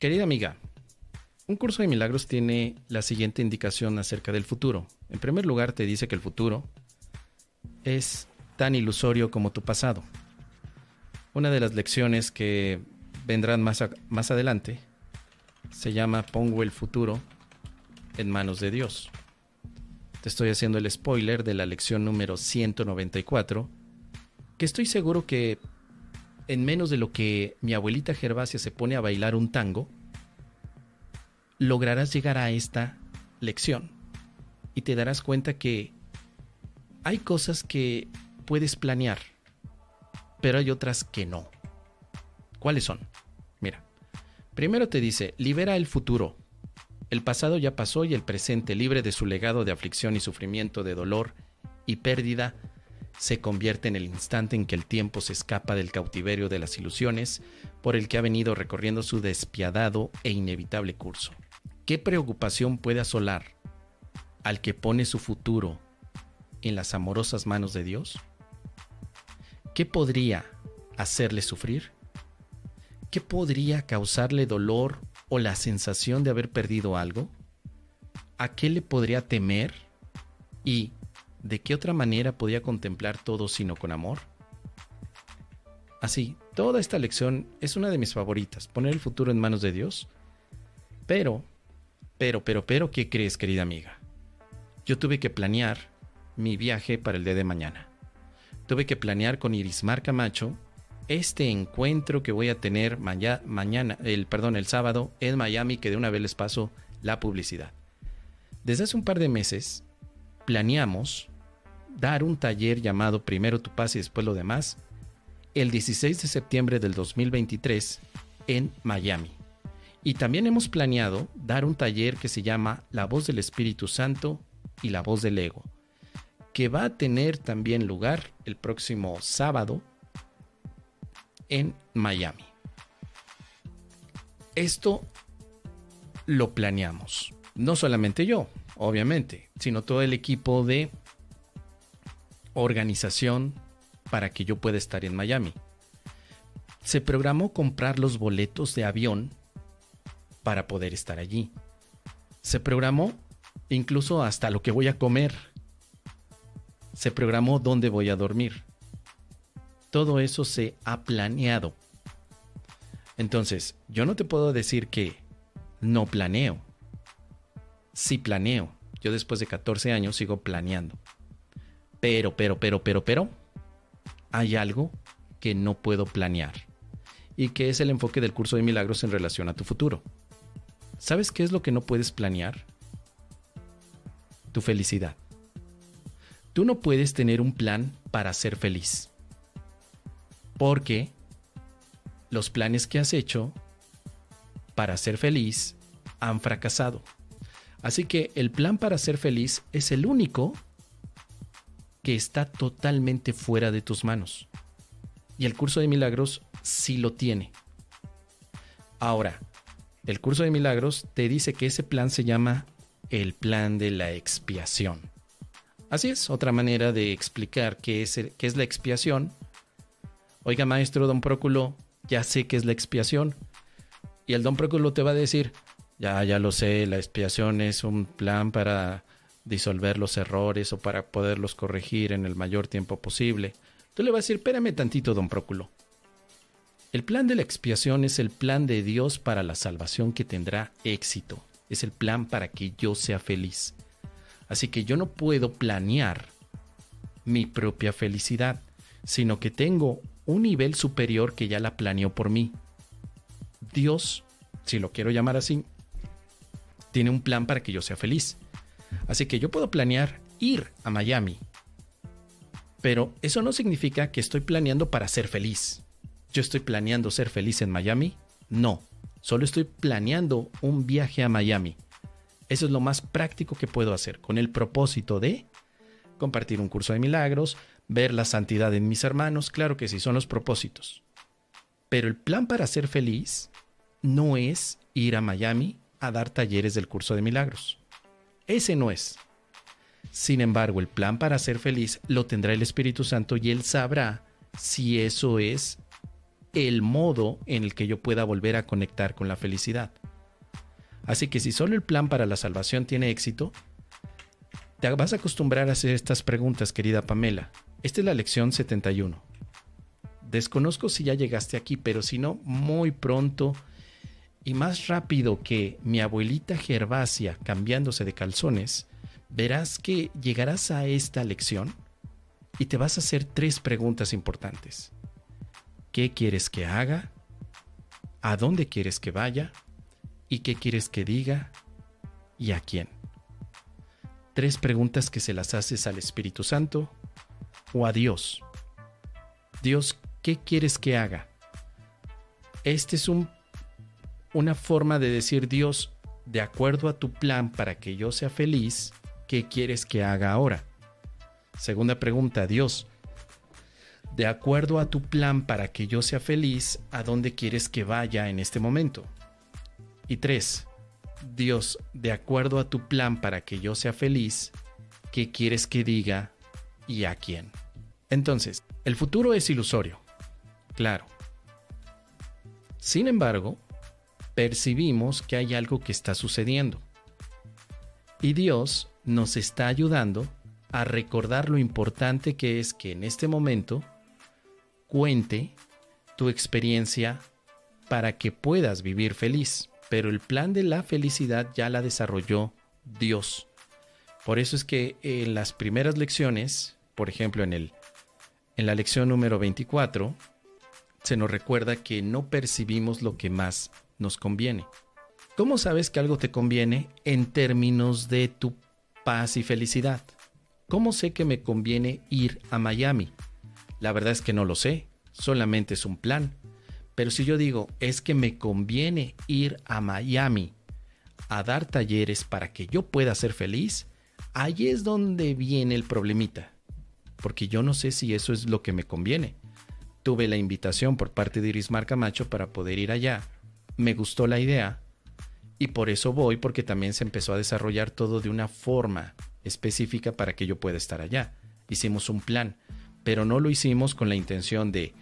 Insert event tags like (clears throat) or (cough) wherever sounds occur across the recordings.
Querida amiga, un curso de milagros tiene la siguiente indicación acerca del futuro. En primer lugar, te dice que el futuro es tan ilusorio como tu pasado. Una de las lecciones que vendrán más, más adelante se llama Pongo el futuro en manos de Dios. Te estoy haciendo el spoiler de la lección número 194, que estoy seguro que en menos de lo que mi abuelita Gervasia se pone a bailar un tango, lograrás llegar a esta lección y te darás cuenta que hay cosas que puedes planear, pero hay otras que no. ¿Cuáles son? Mira, primero te dice, libera el futuro. El pasado ya pasó y el presente, libre de su legado de aflicción y sufrimiento, de dolor y pérdida, se convierte en el instante en que el tiempo se escapa del cautiverio de las ilusiones por el que ha venido recorriendo su despiadado e inevitable curso. ¿Qué preocupación puede asolar al que pone su futuro en las amorosas manos de Dios? ¿Qué podría hacerle sufrir? ¿Qué podría causarle dolor o la sensación de haber perdido algo? ¿A qué le podría temer? ¿Y ¿de qué otra manera podía contemplar todo sino con amor? Así, toda esta lección es una de mis favoritas, poner el futuro en manos de Dios. Pero, pero, pero, pero, ¿qué crees, querida amiga? Yo tuve que planear mi viaje para el día de mañana. Tuve que planear con Irismar Camacho este encuentro que voy a tener mañana, el, perdón, el sábado en Miami, que de una vez les paso la publicidad. Desde hace un par de meses planeamos dar un taller llamado Primero tu paz y después lo demás el 16 de septiembre del 2023 en Miami. Y también hemos planeado dar un taller que se llama La voz del Espíritu Santo y la voz del ego, que va a tener también lugar el próximo sábado en Miami. Esto lo planeamos, no solamente yo, obviamente, sino todo el equipo de organización para que yo pueda estar en Miami. Se programó comprar los boletos de avión para poder estar allí. Se programó incluso hasta lo que voy a comer. Se programó dónde voy a dormir. Todo eso se ha planeado. Entonces, yo no te puedo decir que no planeo. Sí planeo. Yo después de 14 años sigo planeando. Pero, pero, pero, pero, pero, hay algo que no puedo planear y que es el enfoque del curso de milagros en relación a tu futuro. ¿Sabes qué es lo que no puedes planear? Tu felicidad. Tú no puedes tener un plan para ser feliz. Porque los planes que has hecho para ser feliz han fracasado. Así que el plan para ser feliz es el único que está totalmente fuera de tus manos. Y el curso de milagros sí lo tiene. Ahora, el curso de milagros te dice que ese plan se llama el plan de la expiación. Así es, otra manera de explicar qué es, qué es la expiación. Oiga, maestro Don Próculo, ya sé qué es la expiación. Y el Don Próculo te va a decir, ya, ya lo sé, la expiación es un plan para disolver los errores o para poderlos corregir en el mayor tiempo posible. Tú le vas a decir, espérame tantito, don Próculo. El plan de la expiación es el plan de Dios para la salvación que tendrá éxito. Es el plan para que yo sea feliz. Así que yo no puedo planear mi propia felicidad, sino que tengo un nivel superior que ya la planeó por mí. Dios, si lo quiero llamar así, tiene un plan para que yo sea feliz. Así que yo puedo planear ir a Miami. Pero eso no significa que estoy planeando para ser feliz. ¿Yo estoy planeando ser feliz en Miami? No, solo estoy planeando un viaje a Miami. Eso es lo más práctico que puedo hacer, con el propósito de compartir un curso de milagros, ver la santidad en mis hermanos, claro que sí, son los propósitos. Pero el plan para ser feliz no es ir a Miami a dar talleres del curso de milagros. Ese no es. Sin embargo, el plan para ser feliz lo tendrá el Espíritu Santo y Él sabrá si eso es el modo en el que yo pueda volver a conectar con la felicidad. Así que si solo el plan para la salvación tiene éxito, te vas a acostumbrar a hacer estas preguntas, querida Pamela. Esta es la lección 71. Desconozco si ya llegaste aquí, pero si no, muy pronto y más rápido que mi abuelita Gervasia cambiándose de calzones, verás que llegarás a esta lección y te vas a hacer tres preguntas importantes. ¿Qué quieres que haga? ¿A dónde quieres que vaya? ¿Y qué quieres que diga? ¿Y a quién? Tres preguntas que se las haces al Espíritu Santo o a Dios. Dios, ¿qué quieres que haga? Este es un una forma de decir Dios, de acuerdo a tu plan para que yo sea feliz, ¿qué quieres que haga ahora? Segunda pregunta, Dios, de acuerdo a tu plan para que yo sea feliz, ¿a dónde quieres que vaya en este momento? Y tres, Dios, de acuerdo a tu plan para que yo sea feliz, ¿qué quieres que diga y a quién? Entonces, el futuro es ilusorio, claro. Sin embargo, percibimos que hay algo que está sucediendo. Y Dios nos está ayudando a recordar lo importante que es que en este momento cuente tu experiencia para que puedas vivir feliz. Pero el plan de la felicidad ya la desarrolló Dios. Por eso es que en las primeras lecciones, por ejemplo en, el, en la lección número 24, se nos recuerda que no percibimos lo que más nos conviene. ¿Cómo sabes que algo te conviene en términos de tu paz y felicidad? ¿Cómo sé que me conviene ir a Miami? La verdad es que no lo sé, solamente es un plan. Pero si yo digo, es que me conviene ir a Miami a dar talleres para que yo pueda ser feliz, ahí es donde viene el problemita. Porque yo no sé si eso es lo que me conviene. Tuve la invitación por parte de Iris Camacho para poder ir allá me gustó la idea y por eso voy porque también se empezó a desarrollar todo de una forma específica para que yo pueda estar allá. Hicimos un plan, pero no lo hicimos con la intención de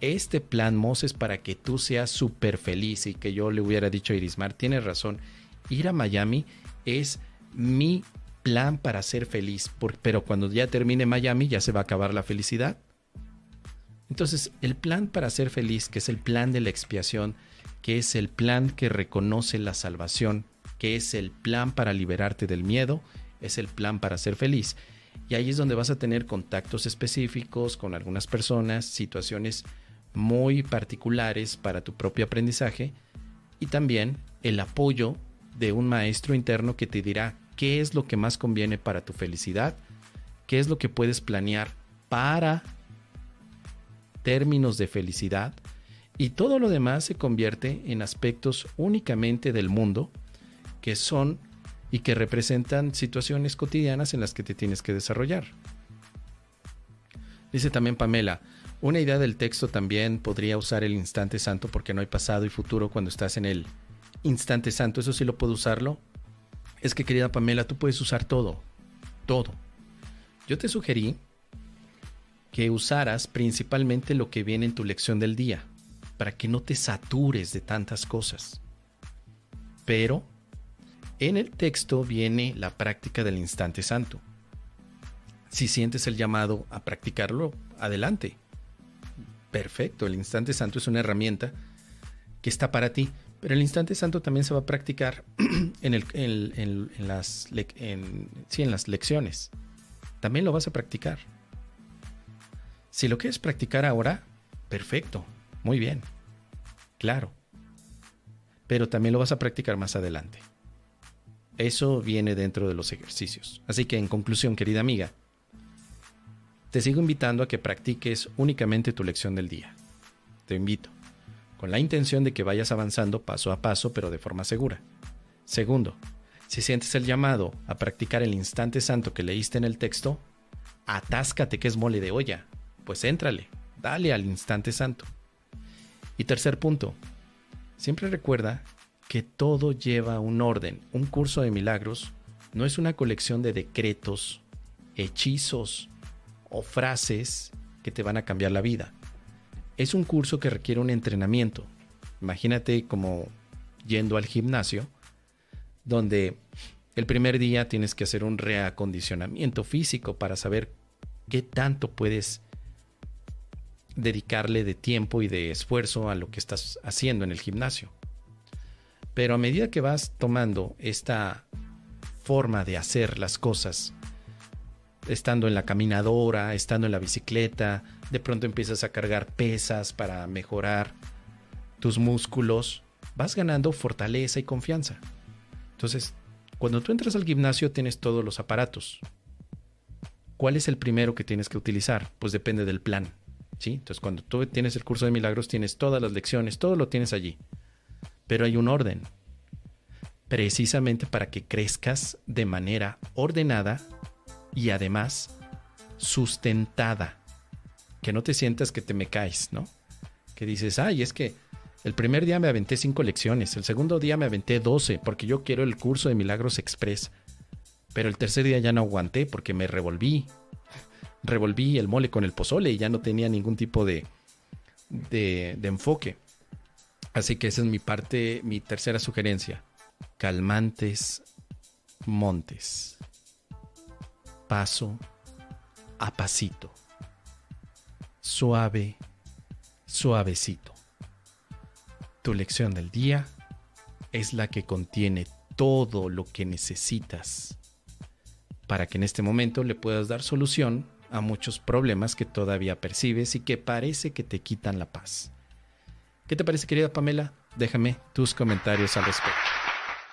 este plan Moses para que tú seas súper feliz y que yo le hubiera dicho a Irismar, tienes razón, ir a Miami es mi plan para ser feliz, pero cuando ya termine Miami ya se va a acabar la felicidad. Entonces, el plan para ser feliz, que es el plan de la expiación, que es el plan que reconoce la salvación, que es el plan para liberarte del miedo, es el plan para ser feliz. Y ahí es donde vas a tener contactos específicos con algunas personas, situaciones muy particulares para tu propio aprendizaje y también el apoyo de un maestro interno que te dirá qué es lo que más conviene para tu felicidad, qué es lo que puedes planear para términos de felicidad y todo lo demás se convierte en aspectos únicamente del mundo que son y que representan situaciones cotidianas en las que te tienes que desarrollar. Dice también Pamela, una idea del texto también podría usar el instante santo porque no hay pasado y futuro cuando estás en el instante santo. Eso sí lo puedo usarlo. Es que querida Pamela, tú puedes usar todo. Todo. Yo te sugerí que usaras principalmente lo que viene en tu lección del día para que no te satures de tantas cosas. Pero en el texto viene la práctica del instante santo. Si sientes el llamado a practicarlo, adelante. Perfecto, el instante santo es una herramienta que está para ti, pero el instante santo también se va a practicar (clears throat) en, las, en las lecciones. También lo vas a practicar. Si lo quieres practicar ahora, perfecto, muy bien, claro. Pero también lo vas a practicar más adelante. Eso viene dentro de los ejercicios. Así que en conclusión, querida amiga, te sigo invitando a que practiques únicamente tu lección del día. Te invito, con la intención de que vayas avanzando paso a paso, pero de forma segura. Segundo, si sientes el llamado a practicar el instante santo que leíste en el texto, atáscate que es mole de olla. Pues éntrale, dale al instante santo. Y tercer punto, siempre recuerda que todo lleva un orden. Un curso de milagros no es una colección de decretos, hechizos o frases que te van a cambiar la vida. es un curso que requiere un entrenamiento. Imagínate como yendo al gimnasio, donde el primer día tienes que hacer un reacondicionamiento físico para saber qué tanto puedes dedicarle de tiempo y de esfuerzo a lo que estás haciendo en el gimnasio. Pero a medida que vas tomando esta forma de hacer las cosas, estando en la caminadora, estando en la bicicleta, de pronto empiezas a cargar pesas para mejorar tus músculos, vas ganando fortaleza y confianza. Entonces, cuando tú entras al gimnasio tienes todos los aparatos. ¿Cuál es el primero que tienes que utilizar? Pues depende del plan. ¿Sí? Entonces, cuando tú tienes el curso de milagros, tienes todas las lecciones, todo lo tienes allí. Pero hay un orden. Precisamente para que crezcas de manera ordenada y además sustentada. Que no te sientas que te me caes, ¿no? Que dices, ay, es que el primer día me aventé cinco lecciones, el segundo día me aventé doce porque yo quiero el curso de Milagros Express. Pero el tercer día ya no aguanté porque me revolví. Revolví el mole con el pozole y ya no tenía ningún tipo de, de, enfoque. Así que esa es mi parte, mi tercera sugerencia. Calmantes montes paso a pasito, suave, suavecito. Tu lección del día es la que contiene todo lo que necesitas para que en este momento le puedas dar solución a muchos problemas que todavía percibes y que parece que te quitan la paz. ¿Qué te parece, querida Pamela? Déjame tus comentarios al respecto.